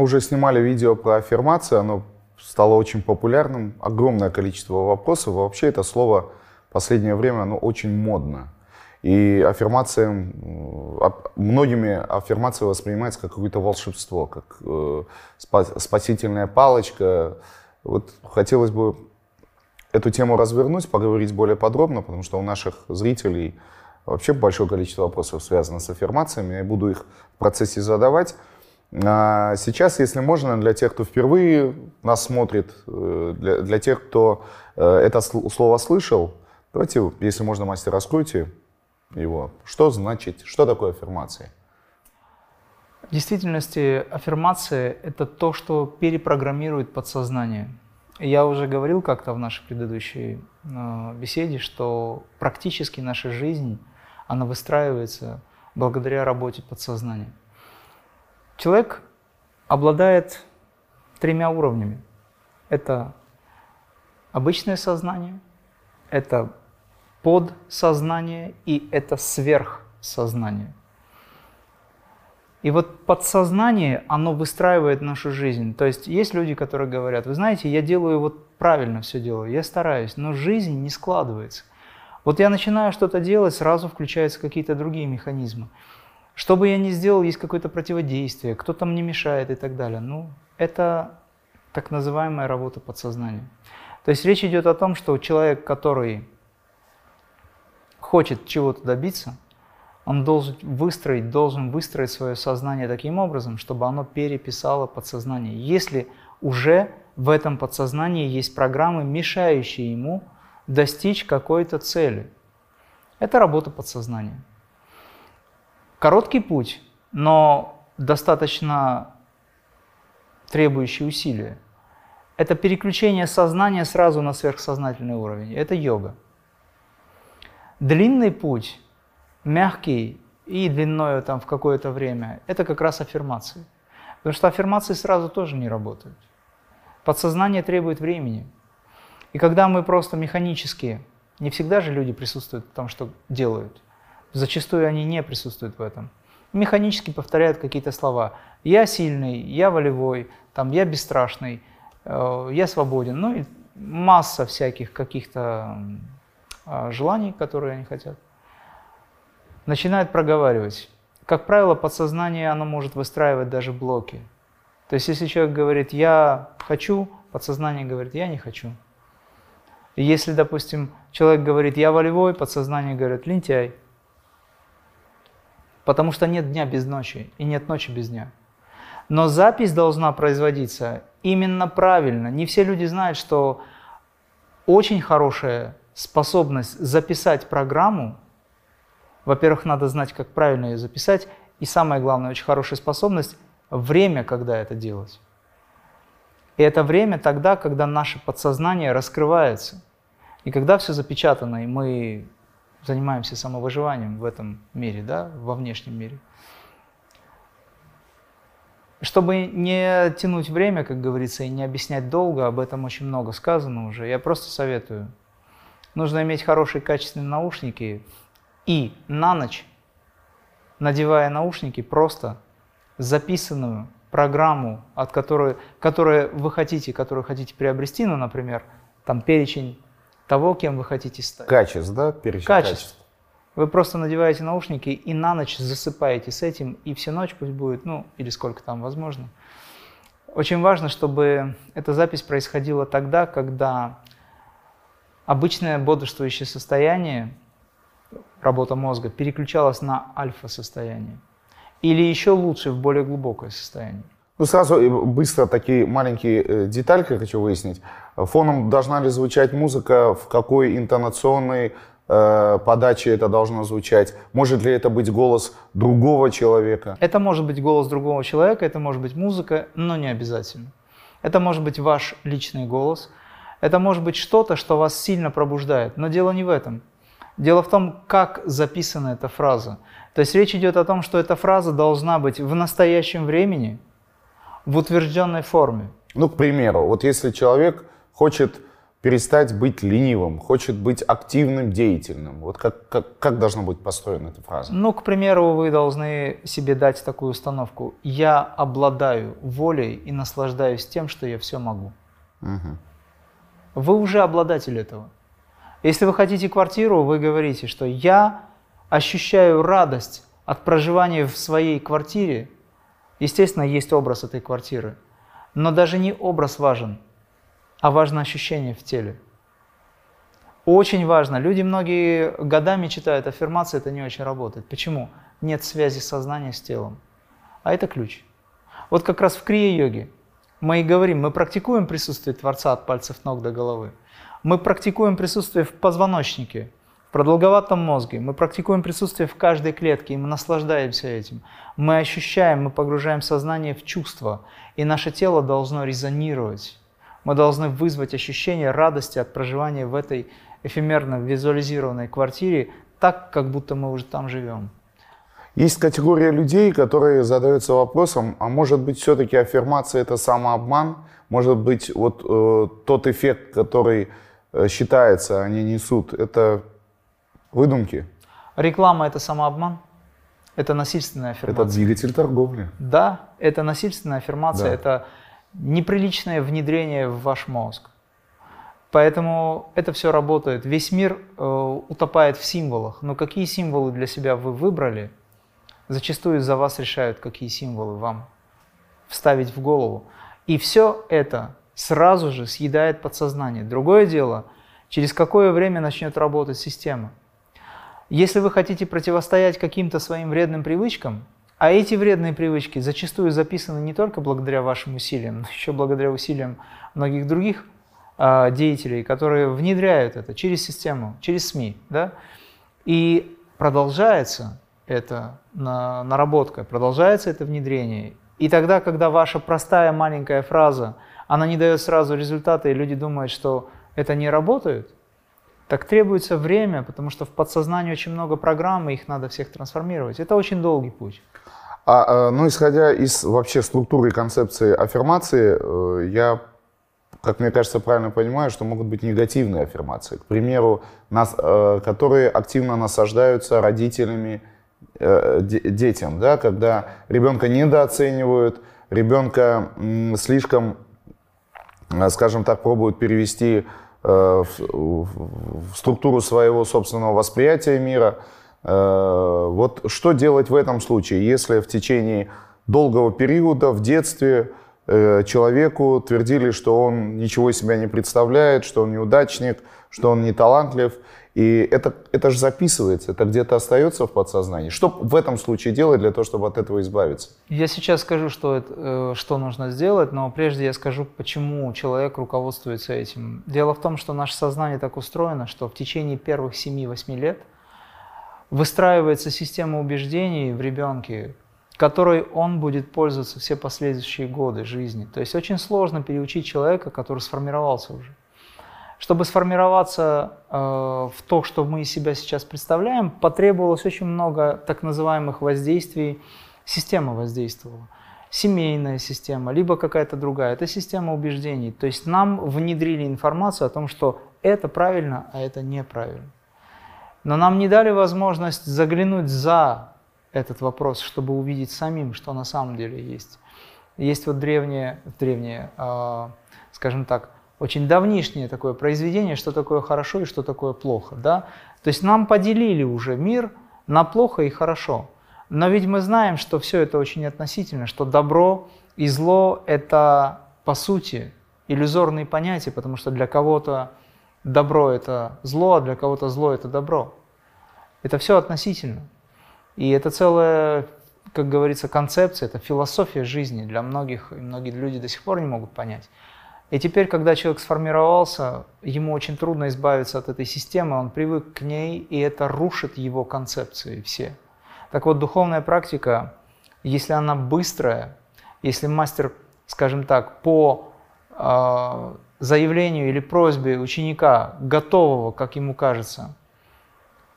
Уже снимали видео про аффирмации, оно стало очень популярным, огромное количество вопросов. Вообще это слово в последнее время оно очень модно. И аффирмация, многими аффирмация воспринимается как какое-то волшебство, как э, спасительная палочка. Вот хотелось бы эту тему развернуть, поговорить более подробно, потому что у наших зрителей вообще большое количество вопросов связано с аффирмациями. Я буду их в процессе задавать. А сейчас, если можно, для тех, кто впервые нас смотрит, э, для, для тех, кто э, это слово слышал, давайте, если можно, мастер, раскройте его. Что значит, что такое аффирмация? В действительности аффирмация – это то, что перепрограммирует подсознание. Я уже говорил как-то в нашей предыдущей э, беседе, что практически наша жизнь, она выстраивается благодаря работе подсознания. Человек обладает тремя уровнями. Это обычное сознание, это подсознание и это сверхсознание. И вот подсознание, оно выстраивает нашу жизнь. То есть есть люди, которые говорят, вы знаете, я делаю вот правильно все делаю, я стараюсь, но жизнь не складывается. Вот я начинаю что-то делать, сразу включаются какие-то другие механизмы. Что бы я ни сделал, есть какое-то противодействие, кто-то мне мешает и так далее. Ну, это так называемая работа подсознания. То есть речь идет о том, что человек, который хочет чего-то добиться, он должен выстроить, должен выстроить свое сознание таким образом, чтобы оно переписало подсознание. Если уже в этом подсознании есть программы, мешающие ему достичь какой-то цели. Это работа подсознания. Короткий путь, но достаточно требующий усилия. Это переключение сознания сразу на сверхсознательный уровень. Это йога. Длинный путь, мягкий и длиною там в какое-то время, это как раз аффирмации. Потому что аффирмации сразу тоже не работают. Подсознание требует времени. И когда мы просто механически, не всегда же люди присутствуют в том, что делают. Зачастую они не присутствуют в этом. Механически повторяют какие-то слова. Я сильный, я волевой, там, я бесстрашный, э, я свободен. Ну и масса всяких каких-то а, желаний, которые они хотят, начинают проговаривать. Как правило, подсознание оно может выстраивать даже блоки. То есть, если человек говорит «я хочу», подсознание говорит «я не хочу». Если, допустим, человек говорит «я волевой», подсознание говорит «лентяй». Потому что нет дня без ночи и нет ночи без дня. Но запись должна производиться именно правильно. Не все люди знают, что очень хорошая способность записать программу, во-первых, надо знать, как правильно ее записать, и самое главное, очень хорошая способность – время, когда это делать. И это время тогда, когда наше подсознание раскрывается, и когда все запечатано, и мы занимаемся самовыживанием в этом мире, да, во внешнем мире. Чтобы не тянуть время, как говорится, и не объяснять долго, об этом очень много сказано уже, я просто советую – Нужно иметь хорошие качественные наушники и на ночь, надевая наушники, просто записанную программу, от которой, которую вы хотите, которую хотите приобрести, ну, например, там перечень того, кем вы хотите стать. Качеств, да? Перечень качеств. качеств. Вы просто надеваете наушники и на ночь засыпаете с этим, и всю ночь пусть будет, ну, или сколько там возможно. Очень важно, чтобы эта запись происходила тогда, когда обычное бодрствующее состояние, работа мозга, переключалась на альфа-состояние. Или еще лучше, в более глубокое состояние. Ну, сразу э, быстро такие маленькие э, детальки хочу выяснить. Фоном должна ли звучать музыка, в какой интонационной э, подаче это должно звучать? Может ли это быть голос другого человека? Это может быть голос другого человека, это может быть музыка, но не обязательно. Это может быть ваш личный голос, это может быть что-то, что вас сильно пробуждает. Но дело не в этом. Дело в том, как записана эта фраза. То есть речь идет о том, что эта фраза должна быть в настоящем времени, в утвержденной форме. Ну, к примеру, вот если человек хочет перестать быть ленивым, хочет быть активным, деятельным. Вот как, как, как должна быть построена эта фраза? Ну, к примеру, вы должны себе дать такую установку. Я обладаю волей и наслаждаюсь тем, что я все могу. Угу. Вы уже обладатель этого. Если вы хотите квартиру, вы говорите, что я ощущаю радость от проживания в своей квартире. Естественно, есть образ этой квартиры. Но даже не образ важен – а важно ощущение в теле. Очень важно. Люди многие годами читают аффирмации, это не очень работает. Почему? Нет связи сознания с телом. А это ключ. Вот как раз в крия-йоге мы и говорим, мы практикуем присутствие Творца от пальцев ног до головы. Мы практикуем присутствие в позвоночнике, в продолговатом мозге. Мы практикуем присутствие в каждой клетке, и мы наслаждаемся этим. Мы ощущаем, мы погружаем сознание в чувство, и наше тело должно резонировать мы должны вызвать ощущение радости от проживания в этой эфемерно визуализированной квартире, так, как будто мы уже там живем. Есть категория людей, которые задаются вопросом, а может быть все-таки аффирмация это самообман? Может быть вот э, тот эффект, который э, считается, они несут, это выдумки? Реклама это самообман? Это насильственная аффирмация. Это двигатель торговли. Да, это насильственная аффирмация, да. это неприличное внедрение в ваш мозг. Поэтому это все работает. Весь мир э, утопает в символах. Но какие символы для себя вы выбрали, зачастую за вас решают, какие символы вам вставить в голову. И все это сразу же съедает подсознание. Другое дело, через какое время начнет работать система. Если вы хотите противостоять каким-то своим вредным привычкам, а эти вредные привычки зачастую записаны не только благодаря вашим усилиям, но еще благодаря усилиям многих других э, деятелей, которые внедряют это через систему, через СМИ. Да? И продолжается эта на, наработка, продолжается это внедрение. И тогда, когда ваша простая маленькая фраза, она не дает сразу результата, и люди думают, что это не работает, так требуется время, потому что в подсознании очень много программ, и их надо всех трансформировать. Это очень долгий путь. А, э, ну, исходя из вообще структуры и концепции аффирмации, э, я, как мне кажется, правильно понимаю, что могут быть негативные аффирмации. К примеру, нас, э, которые активно насаждаются родителями детям, да, когда ребенка недооценивают, ребенка слишком, скажем так, пробуют перевести в структуру своего собственного восприятия мира – Э, вот что делать в этом случае, если в течение долгого периода в детстве э, человеку твердили, что он ничего себя не представляет, что он неудачник, что он не талантлив, и это, это же записывается, это где-то остается в подсознании. Что в этом случае делать для того, чтобы от этого избавиться? Я сейчас скажу, что, это, э, что нужно сделать, но прежде я скажу, почему человек руководствуется этим. Дело в том, что наше сознание так устроено, что в течение первых 7-8 лет – выстраивается система убеждений в ребенке, которой он будет пользоваться все последующие годы жизни. То есть очень сложно переучить человека, который сформировался уже. Чтобы сформироваться э, в то, что мы из себя сейчас представляем, потребовалось очень много так называемых воздействий. Система воздействовала. Семейная система, либо какая-то другая. Это система убеждений. То есть нам внедрили информацию о том, что это правильно, а это неправильно. Но нам не дали возможность заглянуть за этот вопрос, чтобы увидеть самим, что на самом деле есть. Есть вот древнее, древнее, э, скажем так, очень давнишнее такое произведение, что такое хорошо и что такое плохо. Да? То есть нам поделили уже мир на плохо и хорошо. Но ведь мы знаем, что все это очень относительно, что добро и зло – это, по сути, иллюзорные понятия, потому что для кого-то добро – это зло, а для кого-то зло – это добро. Это все относительно. И это целая, как говорится, концепция, это философия жизни для многих, и многие люди до сих пор не могут понять. И теперь, когда человек сформировался, ему очень трудно избавиться от этой системы, он привык к ней, и это рушит его концепции все. Так вот, духовная практика, если она быстрая, если мастер, скажем так, по э, заявлению или просьбе ученика, готового, как ему кажется,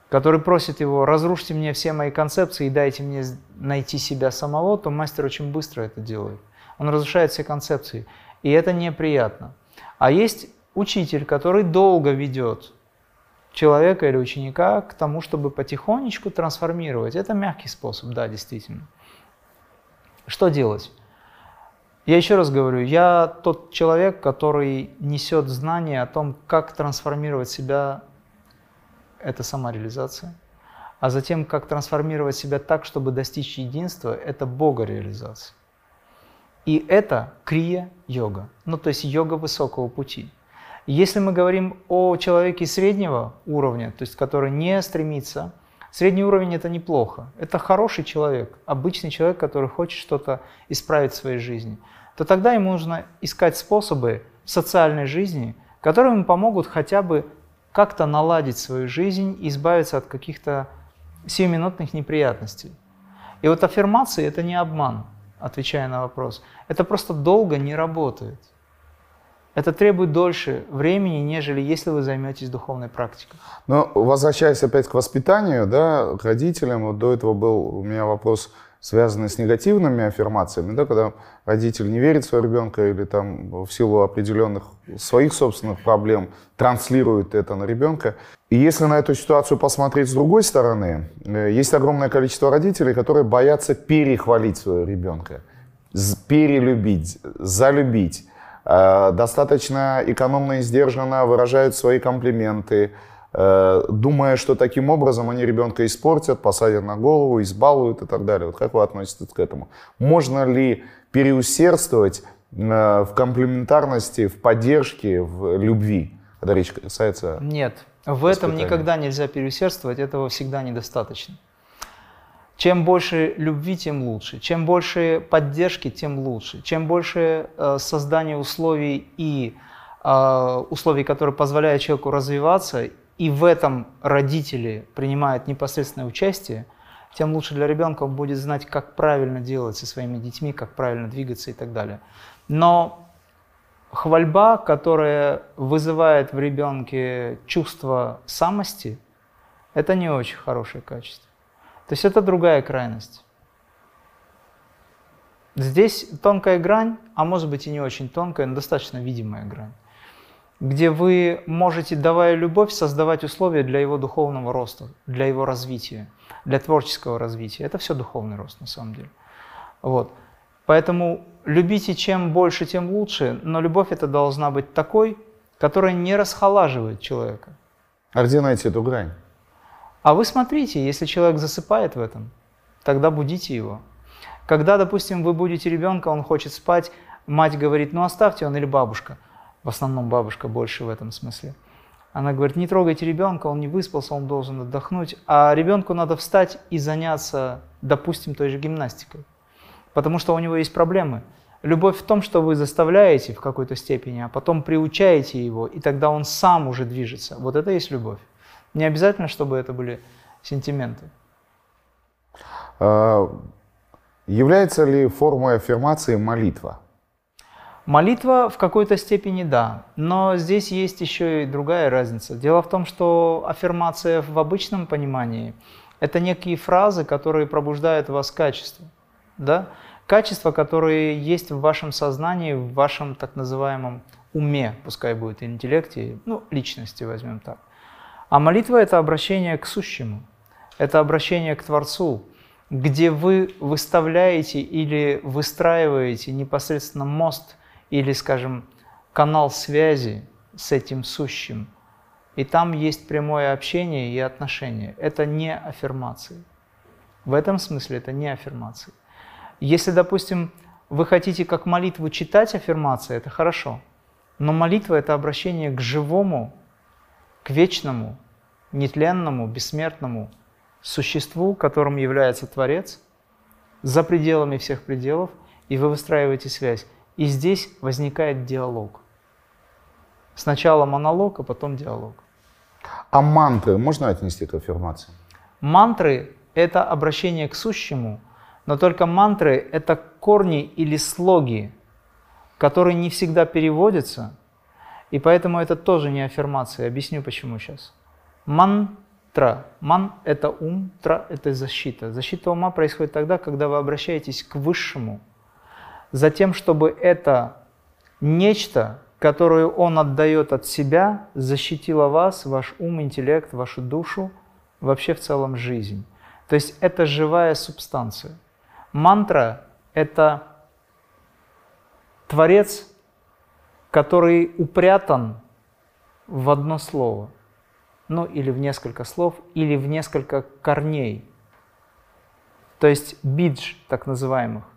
который просит его, разрушьте мне все мои концепции и дайте мне найти себя самого, то мастер очень быстро это делает. Он разрушает все концепции. И это неприятно. А есть учитель, который долго ведет человека или ученика к тому, чтобы потихонечку трансформировать. Это мягкий способ, да, действительно. Что делать? Я еще раз говорю, я тот человек, который несет знания о том, как трансформировать себя, это самореализация, а затем, как трансформировать себя так, чтобы достичь единства, это богореализация. И это крия-йога, ну то есть йога высокого пути. Если мы говорим о человеке среднего уровня, то есть который не стремится, средний уровень это неплохо, это хороший человек, обычный человек, который хочет что-то исправить в своей жизни, то тогда ему нужно искать способы социальной жизни, которые ему помогут хотя бы как-то наладить свою жизнь и избавиться от каких-то сиюминутных неприятностей. И вот аффирмации – это не обман, отвечая на вопрос. Это просто долго не работает. Это требует дольше времени, нежели если вы займетесь духовной практикой. Но возвращаясь опять к воспитанию, да, к родителям, вот до этого был у меня вопрос, связанный с негативными аффирмациями, да, когда родитель не верит в своего ребенка или там в силу определенных своих собственных проблем транслирует это на ребенка. И если на эту ситуацию посмотреть с другой стороны, э, есть огромное количество родителей, которые боятся перехвалить своего ребенка, перелюбить, залюбить Э, достаточно экономно и сдержанно выражают свои комплименты, думая, что таким образом они ребенка испортят, посадят на голову, избалуют и так далее. Вот как вы относитесь к этому? Можно ли переусердствовать э, в комплементарности, в поддержке, в любви, когда речь касается Нет, в этом никогда нельзя переусердствовать, этого всегда недостаточно. Чем больше любви, тем лучше. Чем больше поддержки, тем лучше. Чем больше э, создания условий и э, условий, которые позволяют человеку развиваться, и в этом родители принимают непосредственное участие, тем лучше для ребенка он будет знать, как правильно делать со своими детьми, как правильно двигаться и так далее. Но хвальба, которая вызывает в ребенке чувство самости, это не очень хорошее качество. То есть это другая крайность. Здесь тонкая грань, а может быть и не очень тонкая, но достаточно видимая грань, где вы можете, давая любовь, создавать условия для его духовного роста, для его развития, для творческого развития. Это все духовный рост на самом деле. Вот. Поэтому любите чем больше, тем лучше, но любовь это должна быть такой, которая не расхолаживает человека. А где найти эту грань? А вы смотрите, если человек засыпает в этом, тогда будите его. Когда, допустим, вы будете ребенка, он хочет спать, мать говорит, ну оставьте он или бабушка. В основном бабушка больше в этом смысле. Она говорит, не трогайте ребенка, он не выспался, он должен отдохнуть. А ребенку надо встать и заняться, допустим, той же гимнастикой. Потому что у него есть проблемы. Любовь в том, что вы заставляете в какой-то степени, а потом приучаете его, и тогда он сам уже движется. Вот это и есть любовь. Не обязательно, чтобы это были сентименты. А, является ли формой аффирмации молитва? Молитва в какой-то степени да, но здесь есть еще и другая разница. Дело в том, что аффирмация в обычном понимании – это некие фразы, которые пробуждают вас качество. Да? Качества, которые есть в вашем сознании, в вашем так называемом уме, пускай будет интеллекте, ну, личности возьмем так. А молитва – это обращение к сущему, это обращение к Творцу, где вы выставляете или выстраиваете непосредственно мост или, скажем, канал связи с этим сущим. И там есть прямое общение и отношение. Это не аффирмации. В этом смысле это не аффирмации. Если, допустим, вы хотите как молитву читать аффирмации, это хорошо. Но молитва – это обращение к живому, к вечному, нетленному, бессмертному существу, которым является Творец, за пределами всех пределов, и вы выстраиваете связь. И здесь возникает диалог. Сначала монолог, а потом диалог. А мантры можно отнести к аффирмации? Мантры – это обращение к сущему, но только мантры – это корни или слоги, которые не всегда переводятся, и поэтому это тоже не аффирмация. Объясню почему сейчас. Мантра. Ман – это ум, тра – это защита. Защита ума происходит тогда, когда вы обращаетесь к Высшему, за тем, чтобы это нечто, которую он отдает от себя, защитила вас, ваш ум, интеллект, вашу душу, вообще в целом жизнь. То есть это живая субстанция. Мантра – это творец, который упрятан в одно слово, ну или в несколько слов, или в несколько корней. То есть бидж, так называемых.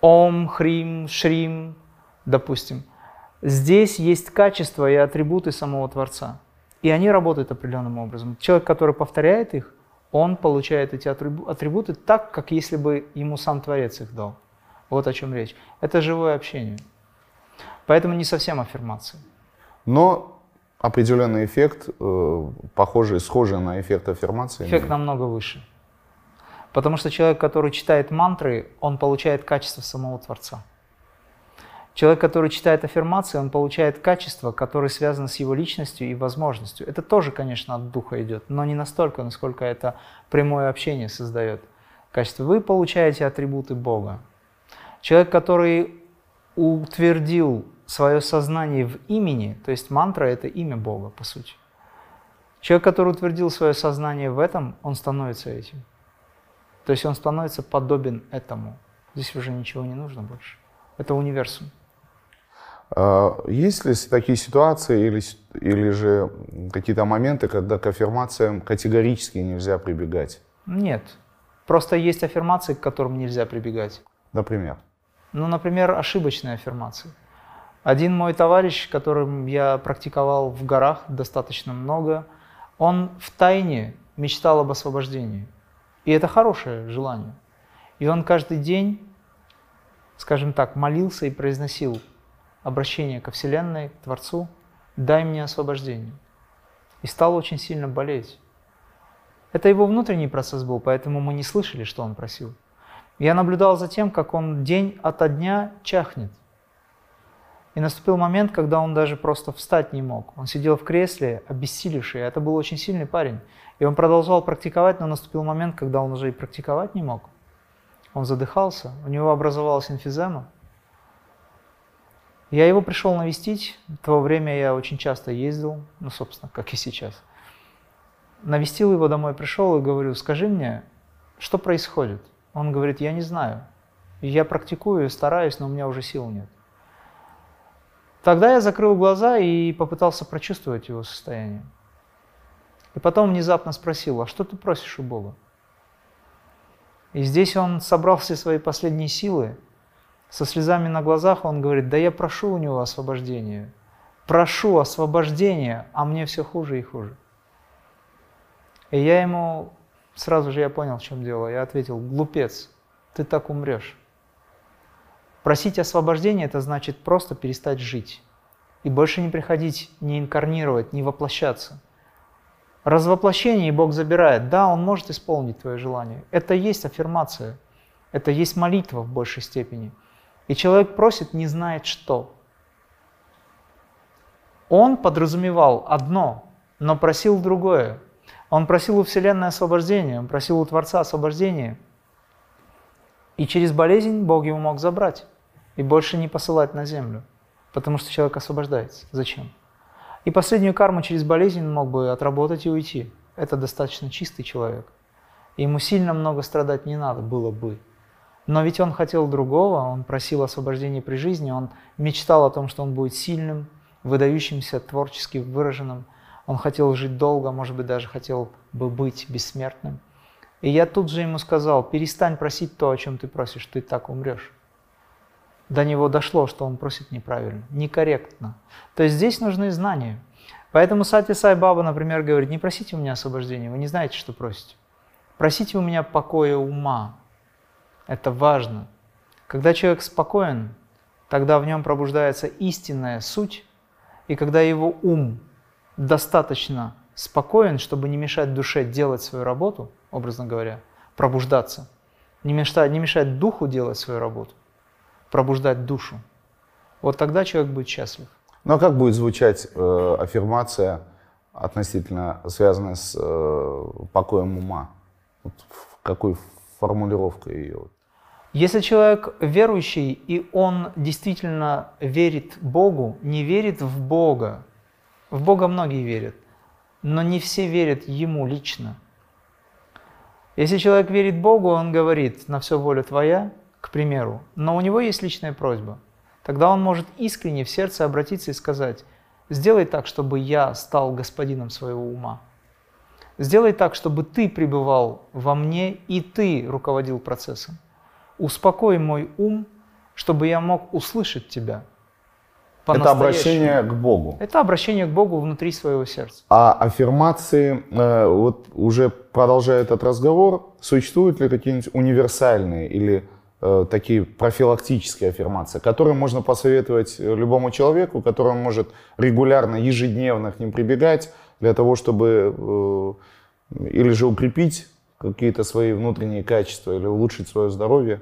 Ом, Хрим, Шрим, допустим. Здесь есть качества и атрибуты самого Творца. И они работают определенным образом. Человек, который повторяет их, он получает эти атрибуты так, как если бы ему сам Творец их дал. Вот о чем речь. Это живое общение. Поэтому не совсем аффирмация. Но определенный эффект, э, похожий, схожий на эффект аффирмации. Эффект намного выше. Потому что человек, который читает мантры, он получает качество самого Творца. Человек, который читает аффирмации, он получает качества, которые связаны с его личностью и возможностью. Это тоже, конечно, от духа идет, но не настолько, насколько это прямое общение создает качество. Вы получаете атрибуты Бога. Человек, который утвердил свое сознание в имени, то есть мантра – это имя Бога, по сути. Человек, который утвердил свое сознание в этом, он становится этим. То есть он становится подобен этому. Здесь уже ничего не нужно больше. Это универсум. А, есть ли такие ситуации или, или же какие-то моменты, когда к аффирмациям категорически нельзя прибегать? Нет. Просто есть аффирмации, к которым нельзя прибегать. Например? Ну, например, ошибочные аффирмации. Один мой товарищ, которым я практиковал в горах достаточно много, он в тайне мечтал об освобождении. И это хорошее желание. И он каждый день, скажем так, молился и произносил обращение ко Вселенной, к Творцу, дай мне освобождение. И стал очень сильно болеть. Это его внутренний процесс был, поэтому мы не слышали, что он просил. Я наблюдал за тем, как он день ото дня чахнет. И наступил момент, когда он даже просто встать не мог. Он сидел в кресле, обессилевший. Это был очень сильный парень. И он продолжал практиковать, но наступил момент, когда он уже и практиковать не мог. Он задыхался, у него образовалась инфизема. Я его пришел навестить. В то время я очень часто ездил, ну, собственно, как и сейчас. Навестил его домой, пришел и говорю, скажи мне, что происходит? Он говорит, я не знаю. Я практикую, стараюсь, но у меня уже сил нет. Тогда я закрыл глаза и попытался прочувствовать его состояние. И потом внезапно спросил, а что ты просишь у Бога? И здесь он собрал все свои последние силы со слезами на глазах он говорит, да я прошу у него освобождения, прошу освобождения, а мне все хуже и хуже. И я ему, сразу же я понял, в чем дело, я ответил, глупец, ты так умрешь. Просить освобождения – это значит просто перестать жить и больше не приходить, не инкарнировать, не воплощаться. Развоплощение Бог забирает. Да, Он может исполнить твое желание. Это есть аффирмация. Это есть молитва в большей степени – и человек просит, не знает что. Он подразумевал одно, но просил другое. Он просил у Вселенной освобождения, он просил у Творца освобождения. И через болезнь Бог его мог забрать и больше не посылать на землю, потому что человек освобождается. Зачем? И последнюю карму через болезнь мог бы отработать и уйти. Это достаточно чистый человек. Ему сильно много страдать не надо было бы. Но ведь он хотел другого, он просил освобождения при жизни, он мечтал о том, что он будет сильным, выдающимся, творчески выраженным. Он хотел жить долго, может быть, даже хотел бы быть бессмертным. И я тут же ему сказал, перестань просить то, о чем ты просишь, ты так умрешь. До него дошло, что он просит неправильно, некорректно. То есть здесь нужны знания. Поэтому Сати Сай Баба, например, говорит, не просите у меня освобождения, вы не знаете, что просите. Просите у меня покоя ума, это важно. Когда человек спокоен, тогда в нем пробуждается истинная суть, и когда его ум достаточно спокоен, чтобы не мешать душе делать свою работу, образно говоря, пробуждаться, не мешать, не мешать духу делать свою работу, пробуждать душу, вот тогда человек будет счастлив. Ну а как будет звучать э, аффирмация относительно связанная с э, покоем ума? Вот какой формулировка ее? Если человек верующий, и он действительно верит Богу, не верит в Бога, в Бога многие верят, но не все верят Ему лично. Если человек верит Богу, он говорит «на все воля Твоя», к примеру, но у него есть личная просьба, тогда он может искренне в сердце обратиться и сказать «сделай так, чтобы я стал господином своего ума». Сделай так, чтобы ты пребывал во мне и ты руководил процессом. Успокой мой ум, чтобы я мог услышать тебя. Это обращение к Богу. Это обращение к Богу внутри своего сердца. А аффирмации, э, вот уже продолжая этот разговор, существуют ли какие-нибудь универсальные или такие профилактические аффирмации, которые можно посоветовать любому человеку, который может регулярно, ежедневно к ним прибегать для того, чтобы э, или же укрепить какие-то свои внутренние качества или улучшить свое здоровье?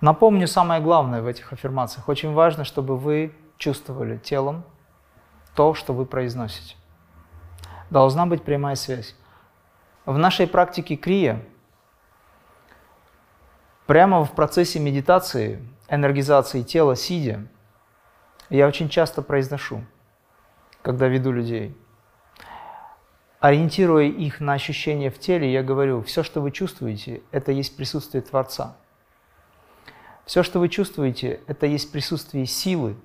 Напомню самое главное в этих аффирмациях. Очень важно, чтобы вы чувствовали телом то, что вы произносите. Должна быть прямая связь. В нашей практике крия, прямо в процессе медитации, энергизации тела, сидя, я очень часто произношу, когда веду людей – ориентируя их на ощущения в теле, я говорю, все, что вы чувствуете, это есть присутствие Творца. Все, что вы чувствуете, это есть присутствие силы,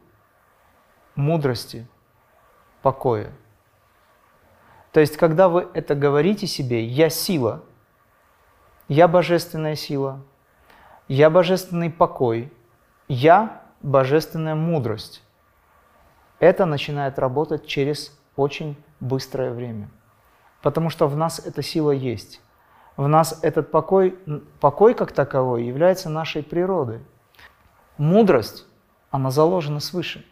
мудрости, покоя. То есть, когда вы это говорите себе, я сила, я божественная сила, я божественный покой, я божественная мудрость. Это начинает работать через очень быстрое время потому что в нас эта сила есть. В нас этот покой, покой как таковой является нашей природой. Мудрость, она заложена свыше.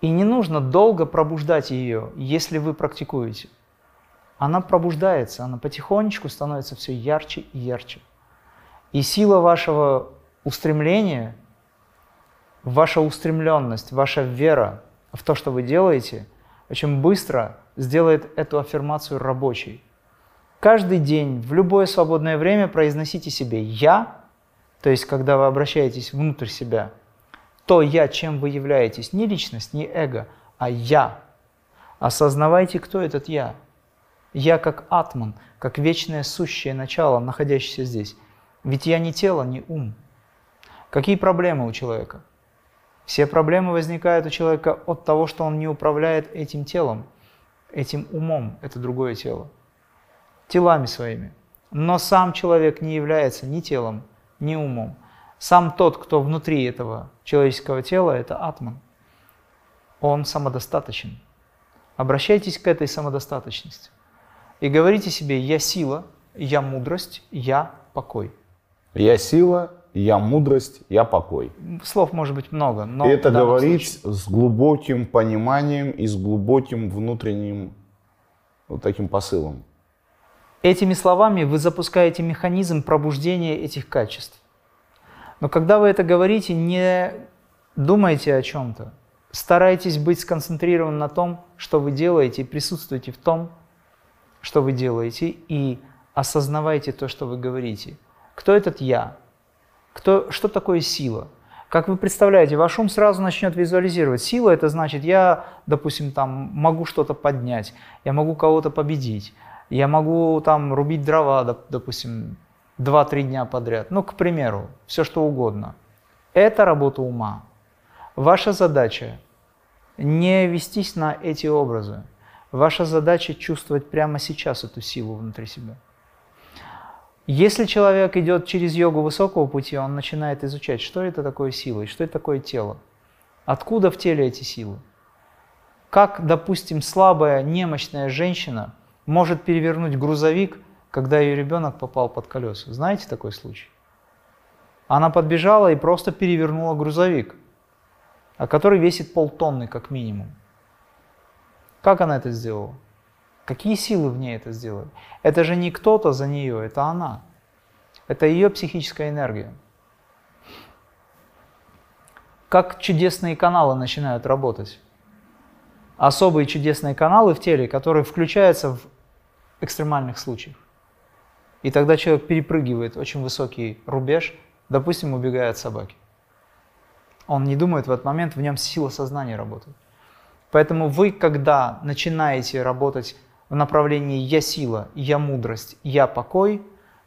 И не нужно долго пробуждать ее, если вы практикуете. Она пробуждается, она потихонечку становится все ярче и ярче. И сила вашего устремления, ваша устремленность, ваша вера в то, что вы делаете, очень быстро сделает эту аффирмацию рабочей. Каждый день, в любое свободное время произносите себе «я», то есть когда вы обращаетесь внутрь себя, то «я», чем вы являетесь, не личность, не эго, а «я». Осознавайте, кто этот «я». Я как атман, как вечное сущее начало, находящееся здесь. Ведь я не тело, не ум. Какие проблемы у человека? Все проблемы возникают у человека от того, что он не управляет этим телом, этим умом, это другое тело, телами своими. Но сам человек не является ни телом, ни умом. Сам тот, кто внутри этого человеческого тела, это атман. Он самодостаточен. Обращайтесь к этой самодостаточности. И говорите себе, я сила, я мудрость, я покой. Я сила, я мудрость, я покой. Слов может быть много, но... Это говорить случае... с глубоким пониманием и с глубоким внутренним вот таким посылом. Этими словами вы запускаете механизм пробуждения этих качеств. Но когда вы это говорите, не думайте о чем-то. Старайтесь быть сконцентрированным на том, что вы делаете, и присутствуйте в том, что вы делаете, и осознавайте то, что вы говорите. Кто этот «я»? Кто, что такое сила? Как вы представляете, ваш ум сразу начнет визуализировать. Сила это значит, я, допустим, там могу что-то поднять, я могу кого-то победить, я могу там рубить дрова, допустим, 2-3 дня подряд. Ну, к примеру, все что угодно. Это работа ума. Ваша задача не вестись на эти образы. Ваша задача чувствовать прямо сейчас эту силу внутри себя. Если человек идет через йогу высокого пути, он начинает изучать, что это такое сила и что это такое тело. Откуда в теле эти силы? Как, допустим, слабая, немощная женщина может перевернуть грузовик, когда ее ребенок попал под колеса? Знаете такой случай? Она подбежала и просто перевернула грузовик, а который весит полтонны как минимум. Как она это сделала? Какие силы в ней это сделали? Это же не кто-то за нее, это она. Это ее психическая энергия. Как чудесные каналы начинают работать. Особые чудесные каналы в теле, которые включаются в экстремальных случаях. И тогда человек перепрыгивает очень высокий рубеж, допустим, убегая от собаки. Он не думает в этот момент, в нем сила сознания работает. Поэтому вы, когда начинаете работать в направлении «я сила», «я мудрость», «я покой»,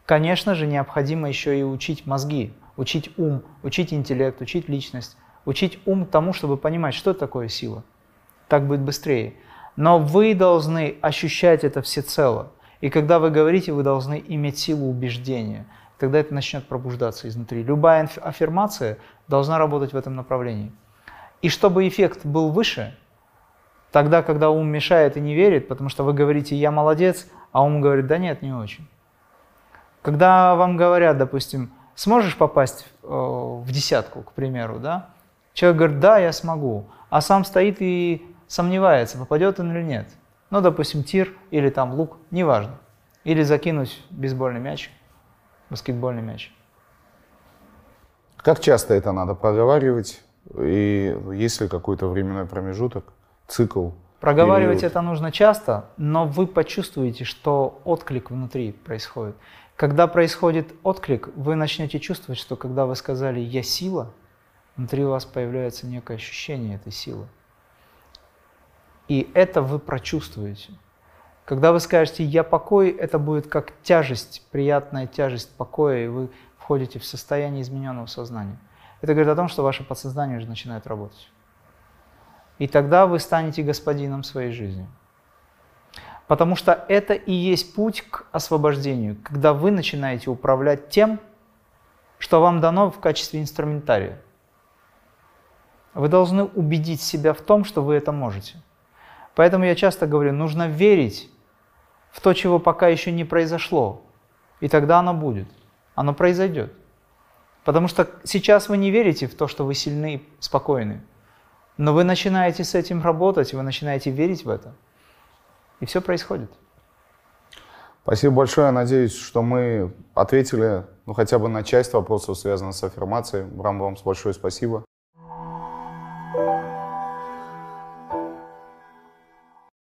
конечно же, необходимо еще и учить мозги, учить ум, учить интеллект, учить личность, учить ум тому, чтобы понимать, что такое сила. Так будет быстрее. Но вы должны ощущать это всецело. И когда вы говорите, вы должны иметь силу убеждения. Тогда это начнет пробуждаться изнутри. Любая аффирмация должна работать в этом направлении. И чтобы эффект был выше, тогда, когда ум мешает и не верит, потому что вы говорите «я молодец», а ум говорит «да нет, не очень». Когда вам говорят, допустим, сможешь попасть э, в десятку, к примеру, да? Человек говорит, да, я смогу, а сам стоит и сомневается, попадет он или нет. Ну, допустим, тир или там лук, неважно. Или закинуть бейсбольный мяч, баскетбольный мяч. Как часто это надо проговаривать? И есть ли какой-то временной промежуток, цикл? Проговаривать период? это нужно часто, но вы почувствуете, что отклик внутри происходит. Когда происходит отклик, вы начнете чувствовать, что когда вы сказали «я сила», внутри у вас появляется некое ощущение этой силы. И это вы прочувствуете. Когда вы скажете «я покой», это будет как тяжесть, приятная тяжесть покоя, и вы входите в состояние измененного сознания. Это говорит о том, что ваше подсознание уже начинает работать. И тогда вы станете господином своей жизни. Потому что это и есть путь к освобождению, когда вы начинаете управлять тем, что вам дано в качестве инструментария. Вы должны убедить себя в том, что вы это можете. Поэтому я часто говорю, нужно верить в то, чего пока еще не произошло. И тогда оно будет. Оно произойдет. Потому что сейчас вы не верите в то, что вы сильны и спокойны. Но вы начинаете с этим работать, вы начинаете верить в это. И все происходит. Спасибо большое. Надеюсь, что мы ответили ну, хотя бы на часть вопросов, связанных с аффирмацией. Брам, вам большое спасибо.